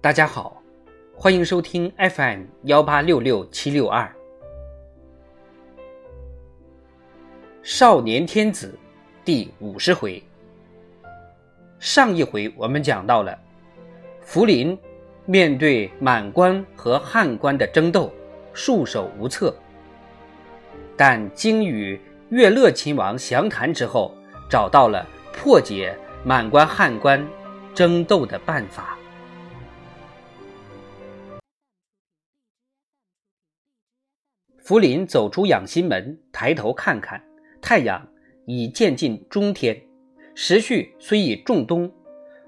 大家好，欢迎收听 FM 幺八六六七六二。少年天子第五十回。上一回我们讲到了，福临面对满官和汉官的争斗，束手无策。但经与乐乐亲王详谈之后，找到了破解满官汉官争斗的办法。福临走出养心门，抬头看看，太阳已渐近中天，时序虽已仲冬，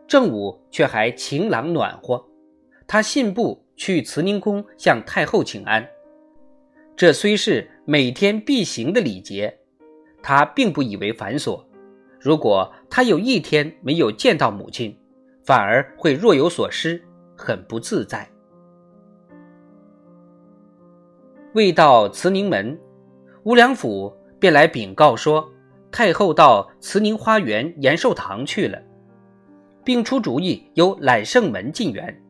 正午却还晴朗暖和。他信步去慈宁宫向太后请安，这虽是每天必行的礼节，他并不以为繁琐。如果他有一天没有见到母亲，反而会若有所失，很不自在。未到慈宁门，吴良辅便来禀告说，太后到慈宁花园延寿堂去了，并出主意由揽胜门进园，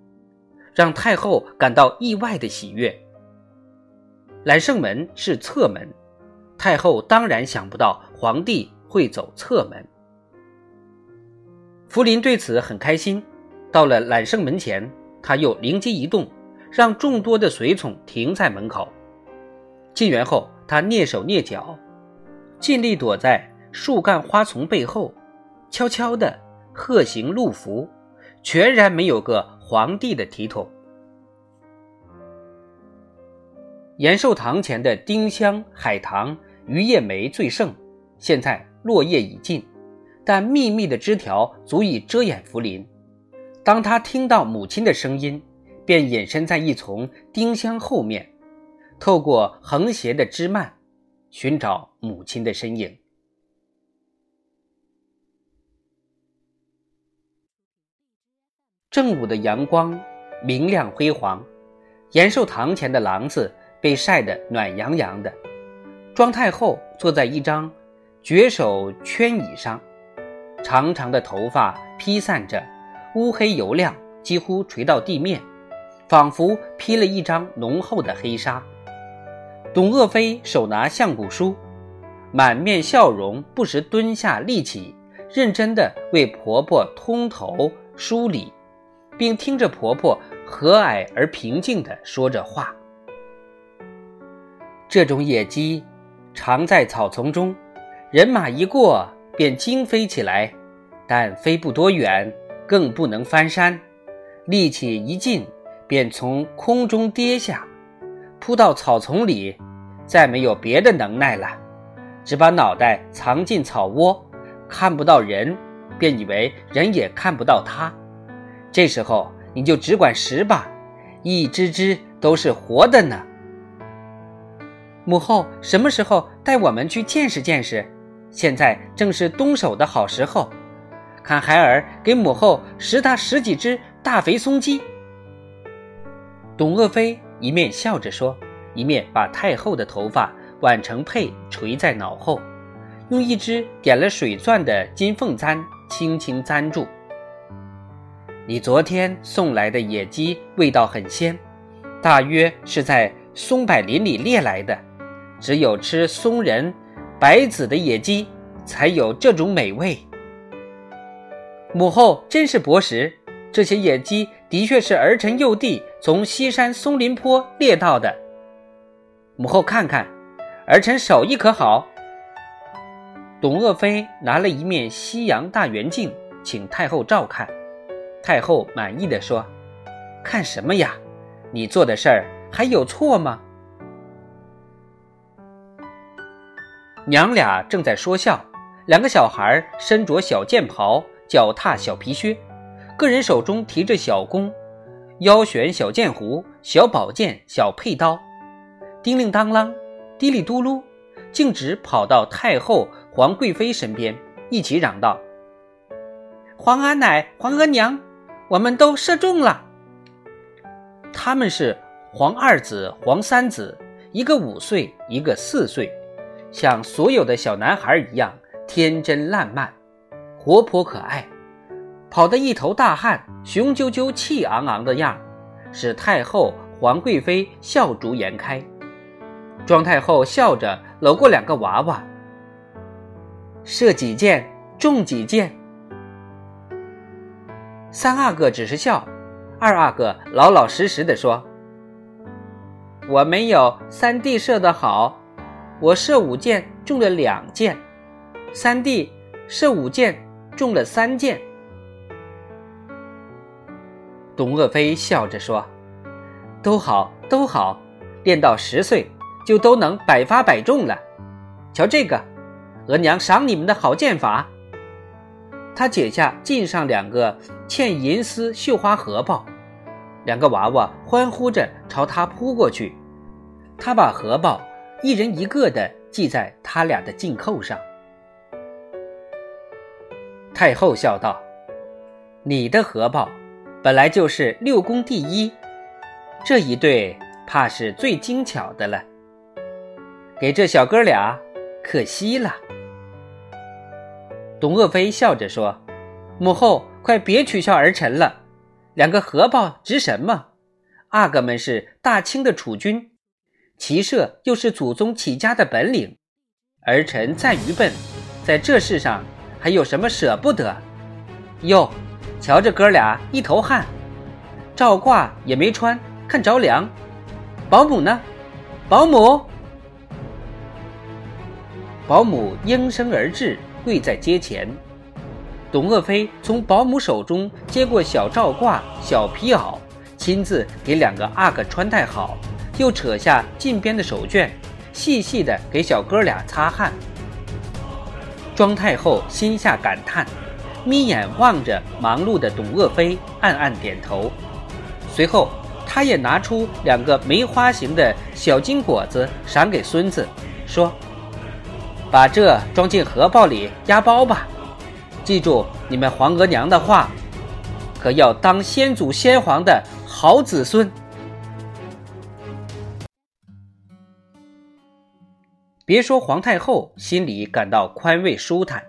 让太后感到意外的喜悦。揽胜门是侧门，太后当然想不到皇帝会走侧门。福临对此很开心，到了揽胜门前，他又灵机一动，让众多的随从停在门口。进园后，他蹑手蹑脚，尽力躲在树干花丛背后，悄悄地鹤行路伏，全然没有个皇帝的体统。延寿堂前的丁香、海棠、榆叶梅最盛，现在落叶已尽，但密密的枝条足以遮掩福林。当他听到母亲的声音，便隐身在一丛丁香后面。透过横斜的枝蔓，寻找母亲的身影。正午的阳光明亮辉煌，延寿堂前的廊子被晒得暖洋洋的。庄太后坐在一张绝手圈椅上，长长的头发披散着，乌黑油亮，几乎垂到地面，仿佛披了一张浓厚的黑纱。董鄂妃手拿相簿书，满面笑容，不时蹲下立起，认真地为婆婆通头梳理，并听着婆婆和蔼而平静地说着话。这种野鸡常在草丛中，人马一过便惊飞起来，但飞不多远，更不能翻山，力气一尽，便从空中跌下。扑到草丛里，再没有别的能耐了，只把脑袋藏进草窝，看不到人，便以为人也看不到它。这时候你就只管拾吧，一只只都是活的呢。母后什么时候带我们去见识见识？现在正是动手的好时候，看孩儿给母后拾他十几只大肥松鸡。董鄂妃。一面笑着说，一面把太后的头发挽成佩垂在脑后，用一只点了水钻的金凤簪轻轻簪住。你昨天送来的野鸡味道很鲜，大约是在松柏林里猎来的，只有吃松仁、白子的野鸡才有这种美味。母后真是博识。这些野鸡的确是儿臣幼弟从西山松林坡猎到的。母后看看，儿臣手艺可好？董鄂妃拿了一面西洋大圆镜，请太后照看。太后满意的说：“看什么呀？你做的事儿还有错吗？”娘俩正在说笑，两个小孩身着小剑袍，脚踏小皮靴。个人手中提着小弓，腰悬小剑壶、小宝剑、小佩刀，叮铃当啷，嘀里嘟噜，径直跑到太后皇贵妃身边，一起嚷道：“皇阿奶、皇额娘，我们都射中了！”他们是皇二子、皇三子，一个五岁，一个四岁，像所有的小男孩一样天真烂漫、活泼可爱。跑得一头大汗，雄赳赳、气昂昂的样，使太后、皇贵妃笑逐颜开。庄太后笑着搂过两个娃娃，射几箭，中几箭。三阿哥只是笑，二阿哥老老实实的说：“我没有三弟射的好，我射五箭中了两箭，三弟射五箭中了三箭。”董鄂妃笑着说：“都好，都好，练到十岁就都能百发百中了。瞧这个，额娘赏你们的好剑法。”她解下襟上两个嵌银丝绣花荷包，两个娃娃欢呼着朝她扑过去。她把荷包一人一个的系在他俩的襟扣上。太后笑道：“你的荷包。”本来就是六宫第一，这一对怕是最精巧的了。给这小哥俩，可惜了。董鄂妃笑着说：“母后，快别取笑儿臣了。两个荷包值什么？阿哥们是大清的储君，骑射又是祖宗起家的本领。儿臣再愚笨，在这世上还有什么舍不得？哟。”瞧这哥俩一头汗，罩褂也没穿，看着凉。保姆呢？保姆，保姆应声而至，跪在阶前。董鄂妃从保姆手中接过小罩褂、小皮袄，亲自给两个阿哥穿戴好，又扯下近边的手绢，细细的给小哥俩擦汗。庄太后心下感叹。眯眼望着忙碌的董鄂妃，暗暗点头。随后，他也拿出两个梅花形的小金果子，赏给孙子，说：“把这装进荷包里压包吧。记住你们皇额娘的话，可要当先祖先皇的好子孙。”别说皇太后心里感到宽慰舒坦。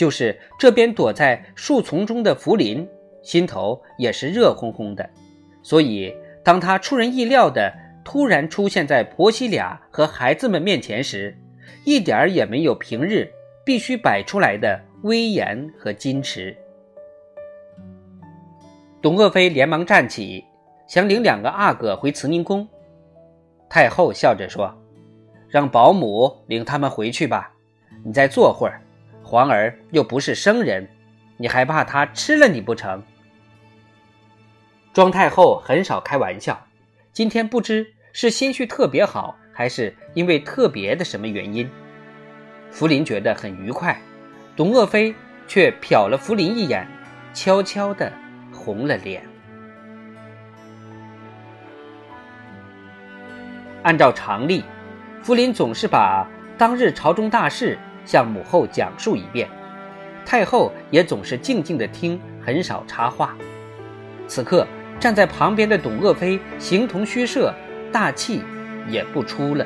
就是这边躲在树丛中的福临，心头也是热烘烘的。所以，当他出人意料的突然出现在婆媳俩和孩子们面前时，一点儿也没有平日必须摆出来的威严和矜持。董鄂妃连忙站起，想领两个阿哥回慈宁宫。太后笑着说：“让保姆领他们回去吧，你再坐会儿。”皇儿又不是生人，你还怕他吃了你不成？庄太后很少开玩笑，今天不知是心绪特别好，还是因为特别的什么原因，福临觉得很愉快。董鄂妃却瞟了福临一眼，悄悄的红了脸。按照常例，福临总是把当日朝中大事。向母后讲述一遍，太后也总是静静的听，很少插话。此刻站在旁边的董鄂妃形同虚设，大气也不出了。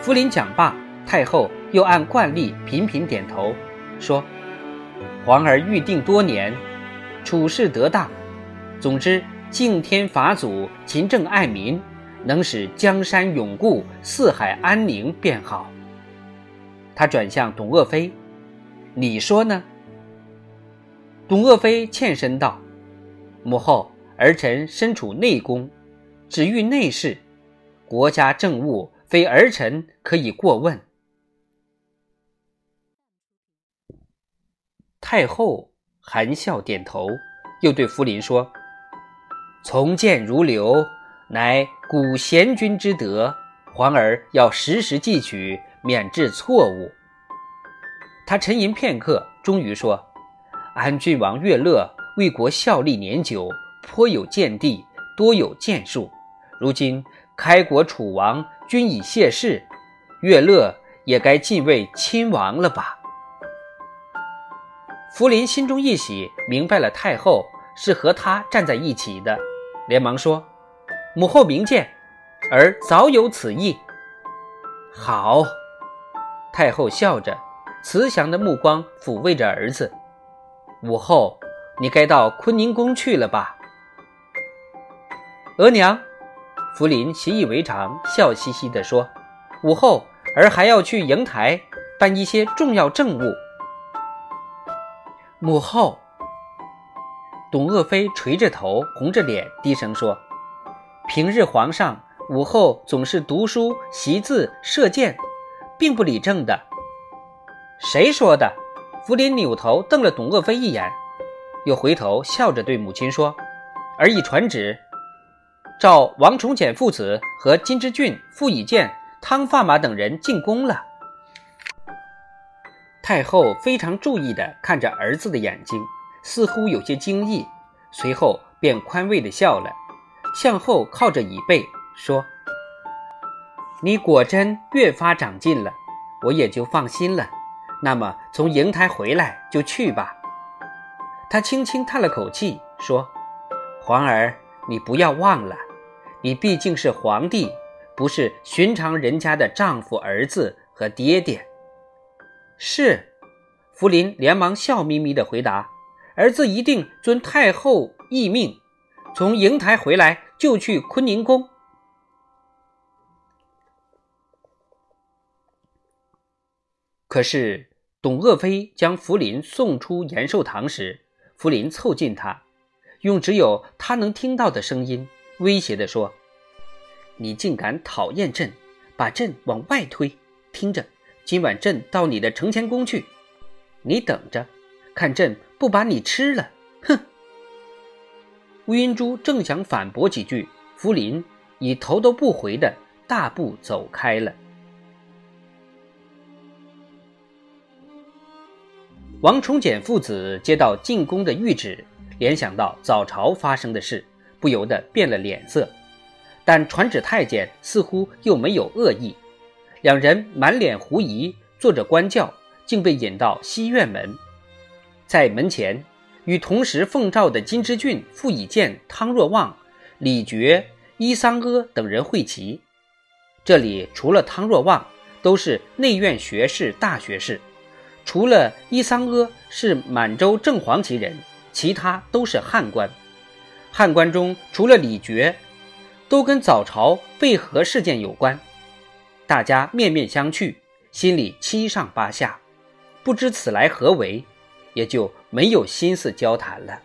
福临讲罢，太后又按惯例频频点头，说：“皇儿预定多年，处事得当，总之敬天法祖，勤政爱民。”能使江山永固，四海安宁便好。他转向董鄂妃：“你说呢？”董鄂妃欠身道：“母后，儿臣身处内宫，只欲内事，国家政务非儿臣可以过问。”太后含笑点头，又对福临说：“从谏如流。”乃古贤君之德，皇儿要时时记取，免致错误。他沉吟片刻，终于说：“安郡王乐乐为国效力年久，颇有见地，多有建树。如今开国楚王均已谢世，乐乐也该敬畏亲王了吧？”福临心中一喜，明白了太后是和他站在一起的，连忙说。母后明鉴，儿早有此意。好，太后笑着，慈祥的目光抚慰着儿子，午后你该到坤宁宫去了吧？”额娘，福临习以为常，笑嘻嘻地说：“午后儿还要去瀛台办一些重要政务。”母后，董鄂妃垂着头，红着脸，低声说：“平日皇上午后总是读书、习字、射箭，并不理政的。”谁说的？福临扭头瞪了董鄂妃一眼，又回头笑着对母亲说：“儿已传旨，召王崇简父子和金之俊、傅以渐、汤发马等人进宫了。”太后非常注意地看着儿子的眼睛，似乎有些惊异，随后便宽慰地笑了，向后靠着椅背说：“你果真越发长进了，我也就放心了。那么从瀛台回来就去吧。”他轻轻叹了口气说：“皇儿，你不要忘了，你毕竟是皇帝，不是寻常人家的丈夫、儿子和爹爹。”是，福临连忙笑眯眯地回答：“儿子一定遵太后懿命，从瀛台回来就去坤宁宫。”可是，董鄂妃将福临送出延寿堂时，福临凑近他，用只有他能听到的声音威胁地说：“你竟敢讨厌朕，把朕往外推！听着。”今晚朕到你的承乾宫去，你等着，看朕不把你吃了！乌云珠正想反驳几句，福临已头都不回的大步走开了。王重简父子接到进宫的谕旨，联想到早朝发生的事，不由得变了脸色，但传旨太监似乎又没有恶意。两人满脸狐疑，坐着官轿，竟被引到西院门。在门前，与同时奉诏的金之俊、傅以渐、汤若望、李珏、伊桑阿等人会齐。这里除了汤若望，都是内院学士、大学士；除了伊桑阿是满洲正黄旗人，其他都是汉官。汉官中，除了李珏，都跟早朝被和事件有关。大家面面相觑，心里七上八下，不知此来何为，也就没有心思交谈了。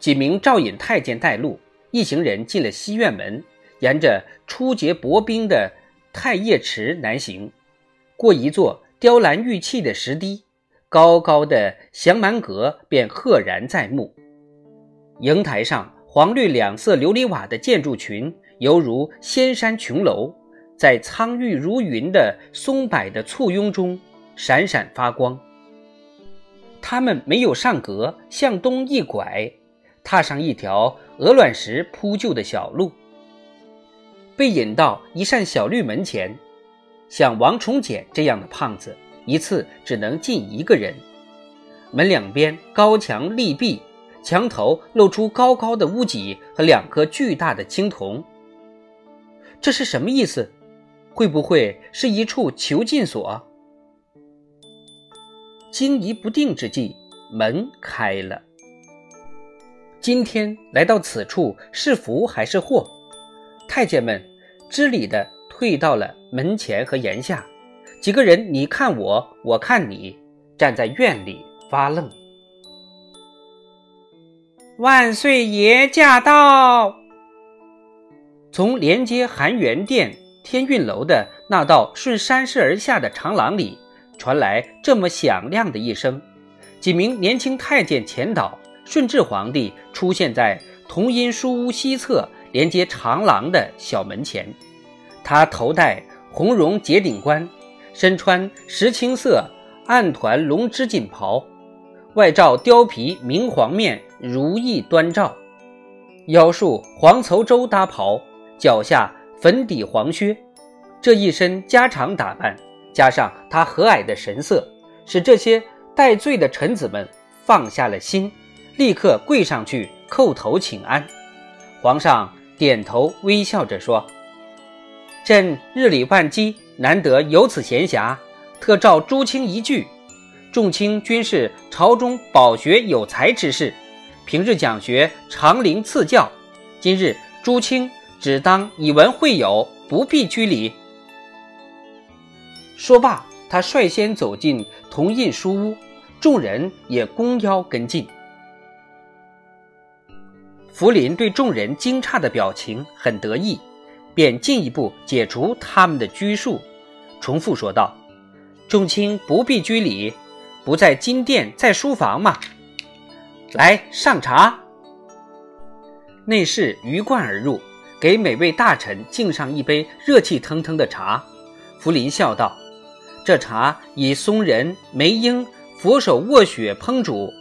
几名赵引太监带路，一行人进了西院门，沿着初结薄冰的太液池南行，过一座雕栏玉砌的石堤，高高的降满阁便赫然在目。瀛台上黄绿两色琉璃瓦的建筑群。犹如仙山琼楼，在苍郁如云的松柏的簇拥中闪闪发光。他们没有上阁，向东一拐，踏上一条鹅卵石铺就的小路，被引到一扇小绿门前。像王重简这样的胖子，一次只能进一个人。门两边高墙立壁，墙头露出高高的屋脊和两颗巨大的青铜。这是什么意思？会不会是一处囚禁所？惊疑不定之际，门开了。今天来到此处是福还是祸？太监们知礼的退到了门前和檐下，几个人你看我，我看你，站在院里发愣。万岁爷驾到！从连接含元殿、天运楼的那道顺山势而下的长廊里传来这么响亮的一声，几名年轻太监前导，顺治皇帝出现在同音书屋西侧连接长廊的小门前。他头戴红绒结顶冠，身穿石青色暗团龙织锦袍，外罩貂皮明黄面，如意端照，腰束黄绸周搭袍。脚下粉底黄靴，这一身家常打扮，加上他和蔼的神色，使这些戴罪的臣子们放下了心，立刻跪上去叩头请安。皇上点头微笑着说：“朕日理万机，难得有此闲暇，特召朱清一聚，众卿均是朝中饱学有才之士，平日讲学长龄赐教。今日朱清只当以文会友，不必拘礼。”说罢，他率先走进铜印书屋，众人也弓腰跟进。福临对众人惊诧的表情很得意，便进一步解除他们的拘束，重复说道：“众卿不必拘礼，不在金殿，在书房嘛。来上茶。”内侍鱼贯而入，给每位大臣敬上一杯热气腾腾的茶。福临笑道：“这茶以松仁、梅英、佛手卧雪烹煮，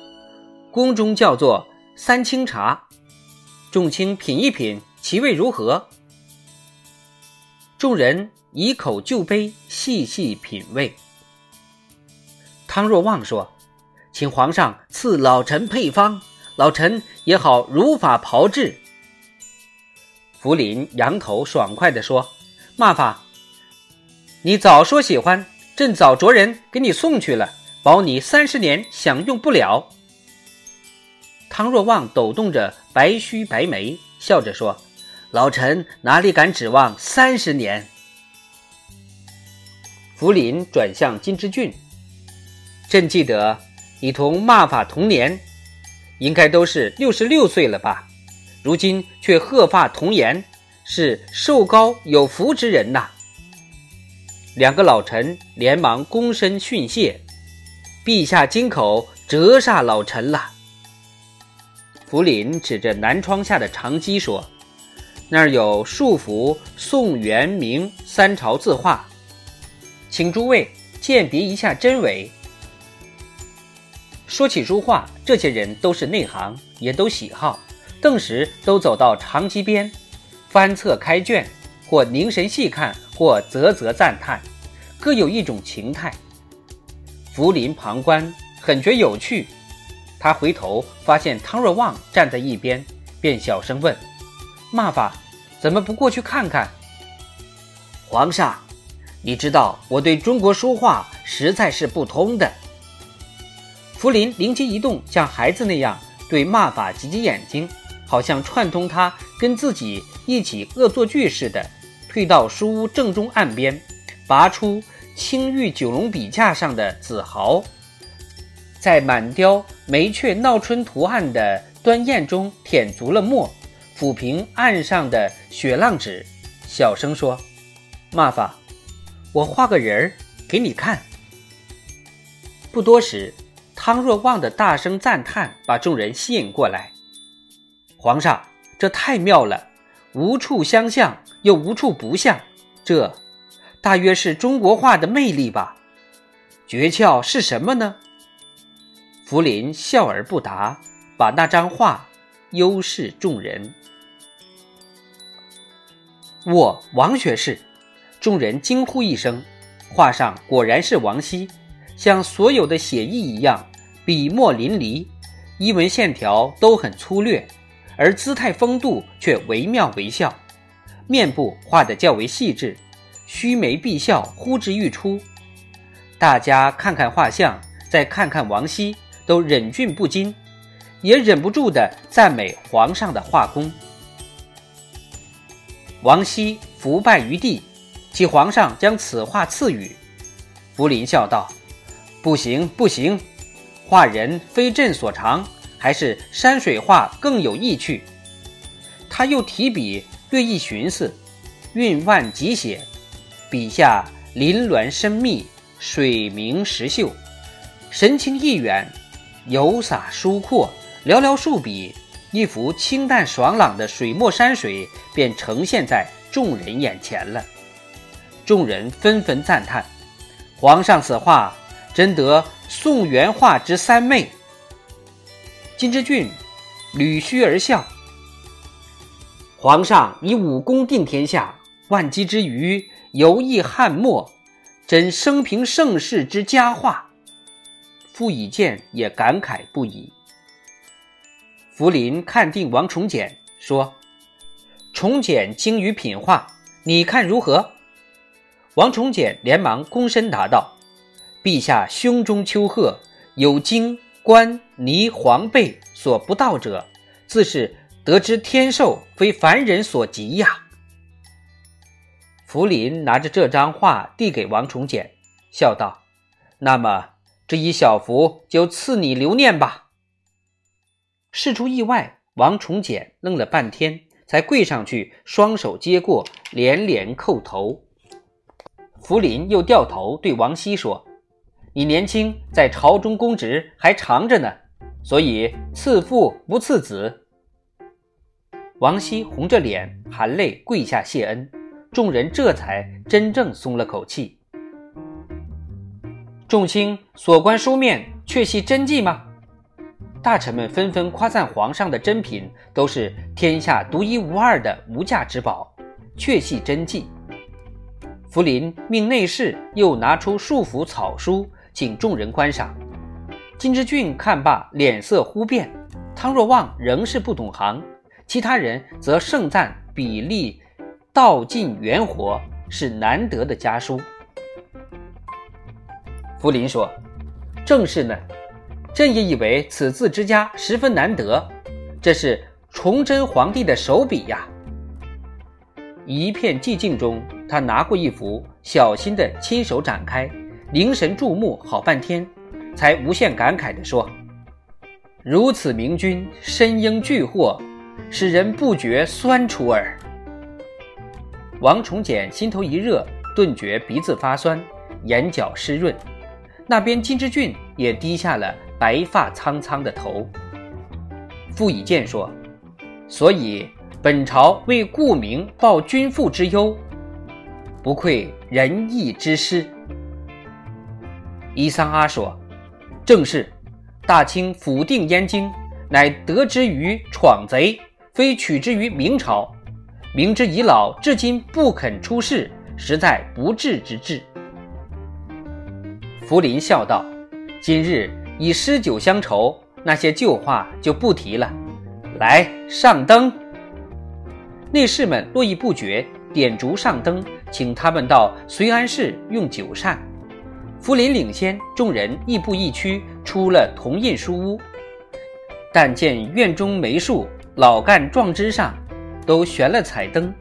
宫中叫做三清茶。”众卿品一品，其味如何？众人以口就杯，细细品味。汤若望说：“请皇上赐老臣配方，老臣也好如法炮制。”福临扬头爽快地说：“骂法，你早说喜欢，朕早着人给你送去了，保你三十年享用不了。”汤若望抖动着白须白眉，笑着说：“老臣哪里敢指望三十年？”福临转向金之俊：“朕记得你同骂法同年，应该都是六十六岁了吧？如今却鹤发童颜，是寿高有福之人呐！”两个老臣连忙躬身训谢：“陛下金口，折煞老臣了。”福临指着南窗下的长机说：“那儿有数幅宋、元、明三朝字画，请诸位鉴别一下真伪。”说起书画，这些人都是内行，也都喜好，顿时都走到长机边，翻册开卷，或凝神细看，或啧啧赞叹，各有一种情态。福临旁观，很觉有趣。他回头发现汤若望站在一边，便小声问：“骂法，怎么不过去看看？”皇上，你知道我对中国书画实在是不通的。福临灵机一动，像孩子那样对骂法挤挤眼睛，好像串通他跟自己一起恶作剧似的，退到书屋正中岸边，拔出青玉九龙笔架上的紫毫。在满雕梅雀闹春图案的端砚中舔足了墨，抚平岸上的雪浪纸，小声说：“骂法，我画个人儿给你看。”不多时，汤若望的大声赞叹把众人吸引过来。皇上，这太妙了，无处相像又无处不像，这大约是中国画的魅力吧？诀窍是什么呢？福临笑而不答，把那张画优视众人。我王学士，众人惊呼一声。画上果然是王羲，像所有的写意一样，笔墨淋漓，衣纹线条都很粗略，而姿态风度却惟妙惟肖。面部画得较为细致，须眉碧笑呼之欲出。大家看看画像，再看看王羲。都忍俊不禁，也忍不住的赞美皇上的画工。王羲伏拜于地，其皇上将此画赐予。福临笑道：“不行，不行，画人非朕所长，还是山水画更有意趣。”他又提笔略一寻思，韵万急写，笔下林峦深密，水明石秀，神情意远。游洒疏阔，寥寥数笔，一幅清淡爽朗的水墨山水便呈现在众人眼前了。众人纷纷赞叹：“皇上此画真得宋元画之三昧。”金之俊捋须而笑：“皇上以武功定天下，万机之余游弋翰墨，真生平盛世之佳话。”傅以渐也感慨不已。福临看定王重简，说：“重简精于品画，你看如何？”王重简连忙躬身答道：“陛下胸中丘壑，有精官泥黄贝所不到者，自是得知天寿，非凡人所及呀。”福临拿着这张画递给王崇简，笑道：“那么这一小幅就赐你留念吧。”事出意外，王崇简愣了半天，才跪上去，双手接过，连连叩头。福临又掉头对王熙说：“你年轻，在朝中公职还长着呢，所以赐父不赐子。”王熙红着脸，含泪跪下谢恩。众人这才真正松了口气。众卿所观书面，确系真迹吗？大臣们纷纷夸赞皇上的珍品都是天下独一无二的无价之宝，确系真迹。福临命内侍又拿出数幅草书，请众人观赏。金之俊看罢，脸色忽变。汤若望仍是不懂行，其他人则盛赞比例。道尽元活是难得的家书。福临说：“正是呢，朕也以为此字之家十分难得。这是崇祯皇帝的手笔呀。”一片寂静中，他拿过一幅，小心的亲手展开，凝神注目好半天，才无限感慨地说：“如此明君，身应巨货，使人不觉酸楚耳。”王崇简心头一热，顿觉鼻子发酸，眼角湿润。那边金之俊也低下了白发苍苍的头。傅以渐说：“所以本朝为顾明报君父之忧，不愧仁义之师。”伊桑阿说：“正是，大清府定燕京，乃得之于闯贼，非取之于明朝。”明之已老，至今不肯出仕，实在不智之至。福临笑道：“今日以诗酒相酬，那些旧话就不提了。来上灯。”内侍们络绎不绝，点烛上灯，请他们到随安室用酒膳。福临领先，众人亦步亦趋，出了铜印书屋。但见院中梅树老干壮枝上。都悬了彩灯，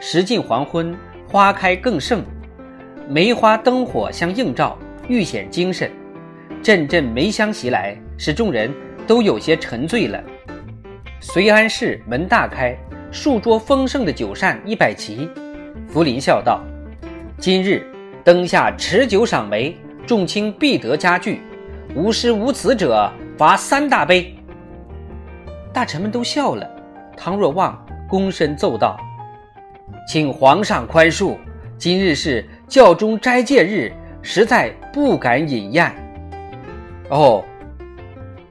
时近黄昏，花开更盛，梅花灯火相映照，愈显精神。阵阵梅香袭来，使众人都有些沉醉了。随安室门大开，数桌丰盛的酒膳一摆齐。福临笑道：“今日灯下持酒赏梅，众卿必得佳句。无诗无词者，罚三大杯。”大臣们都笑了。汤若望。躬身奏道：“请皇上宽恕，今日是教中斋戒日，实在不敢饮宴。”哦，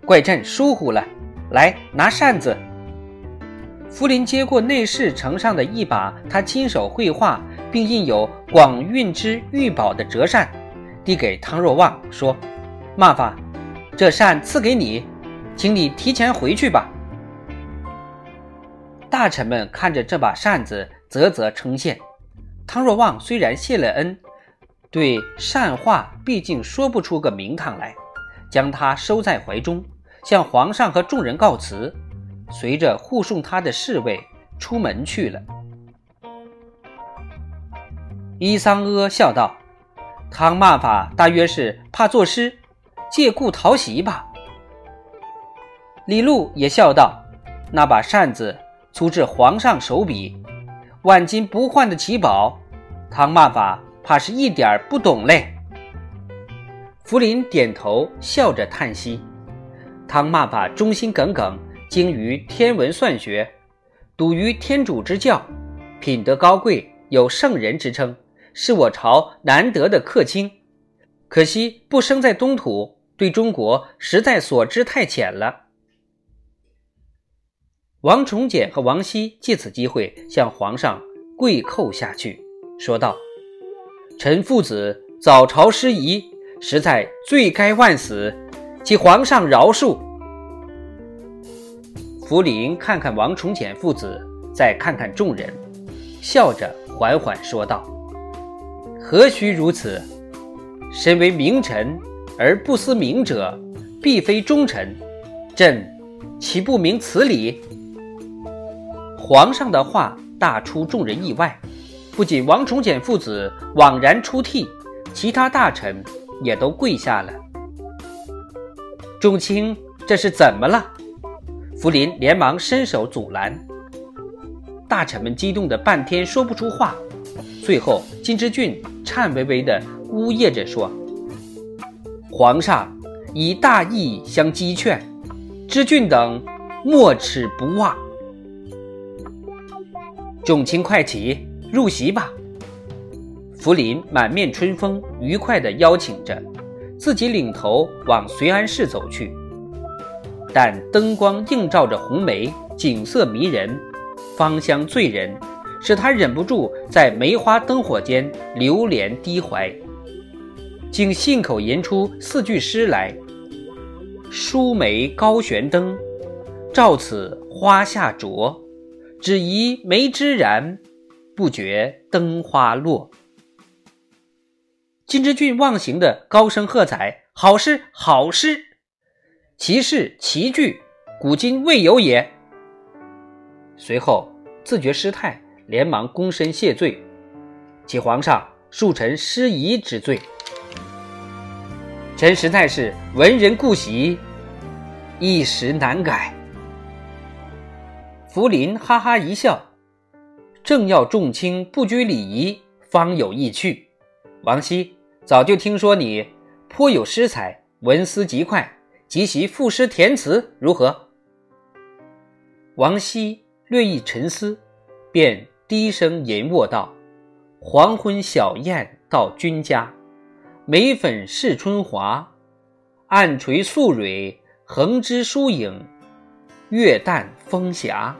怪朕疏忽了。来，拿扇子。福临接过内侍呈上的一把他亲手绘画并印有“广运之玉宝”的折扇，递给汤若望，说：“麻烦，这扇赐给你，请你提前回去吧。”大臣们看着这把扇子，啧啧称羡。汤若望虽然谢了恩，对善画毕竟说不出个名堂来，将它收在怀中，向皇上和众人告辞，随着护送他的侍卫出门去了。伊桑阿笑道：“汤骂法大约是怕作诗，借故讨喜吧。”李禄也笑道：“那把扇子。”粗至皇上手笔，万金不换的奇宝，汤骂法怕是一点不懂嘞。福临点头，笑着叹息：“汤骂法忠心耿耿，精于天文算学，笃于天主之教，品德高贵，有圣人之称，是我朝难得的客卿。可惜不生在东土，对中国实在所知太浅了。”王崇简和王熙借此机会向皇上跪叩下去，说道：“臣父子早朝失仪，实在罪该万死，请皇上饶恕。”福临看看王崇简父子，再看看众人，笑着缓缓说道：“何须如此？身为名臣而不思明者，必非忠臣。朕岂不明此理？”皇上的话大出众人意外，不仅王崇简父子惘然出涕，其他大臣也都跪下了。众卿，这是怎么了？福临连忙伸手阻拦。大臣们激动的半天说不出话，最后金之俊颤巍巍的呜咽着说：“皇上以大义相激劝，知俊等莫齿不忘。”众卿快起，入席吧。福临满面春风，愉快地邀请着，自己领头往随安室走去。但灯光映照着红梅，景色迷人，芳香醉人，使他忍不住在梅花灯火间流连低怀，竟信口吟出四句诗来：“疏梅高悬灯，照此花下灼。”只疑梅枝燃，不觉灯花落。金之俊忘形的高声喝彩：“好诗，好诗！其事其句，古今未有也。”随后自觉失态，连忙躬身谢罪：“启皇上，恕臣失仪之罪。臣实在是文人故习，一时难改。”福临哈哈一笑，正要重卿不拘礼仪，方有意趣。王熙早就听说你颇有诗才，文思极快，即席赋诗填词如何？王熙略一沉思，便低声吟卧道：“黄昏小雁到君家，眉粉试春华，暗垂素蕊，横枝疏影。”月淡风霞，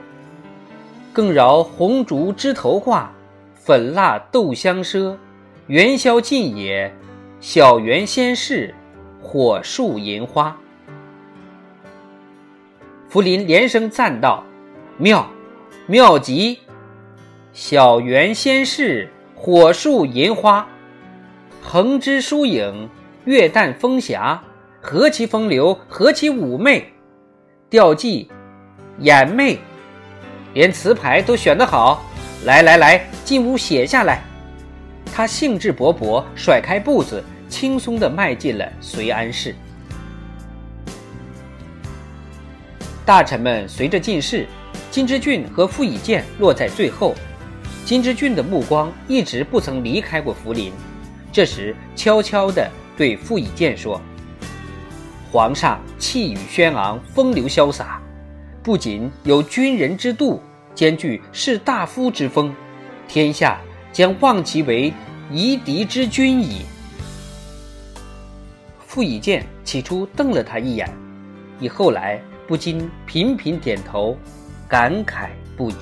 更饶红烛枝头挂，粉蜡斗香赊。元宵近也，小园先试，火树银花。福临连声赞道：“妙，妙极！小园先试，火树银花，横枝疏影，月淡风霞，何其风流，何其妩媚！调记。”眼媚，连词牌都选得好。来来来，进屋写下来。他兴致勃勃，甩开步子，轻松地迈进了随安室。大臣们随着进士，金之俊和傅以渐落在最后。金之俊的目光一直不曾离开过福临，这时悄悄地对傅以渐说：“皇上气宇轩昂，风流潇洒。”不仅有军人之度，兼具士大夫之风，天下将望其为夷狄之君矣。傅以渐起初瞪了他一眼，以后来不禁频频点头，感慨不已。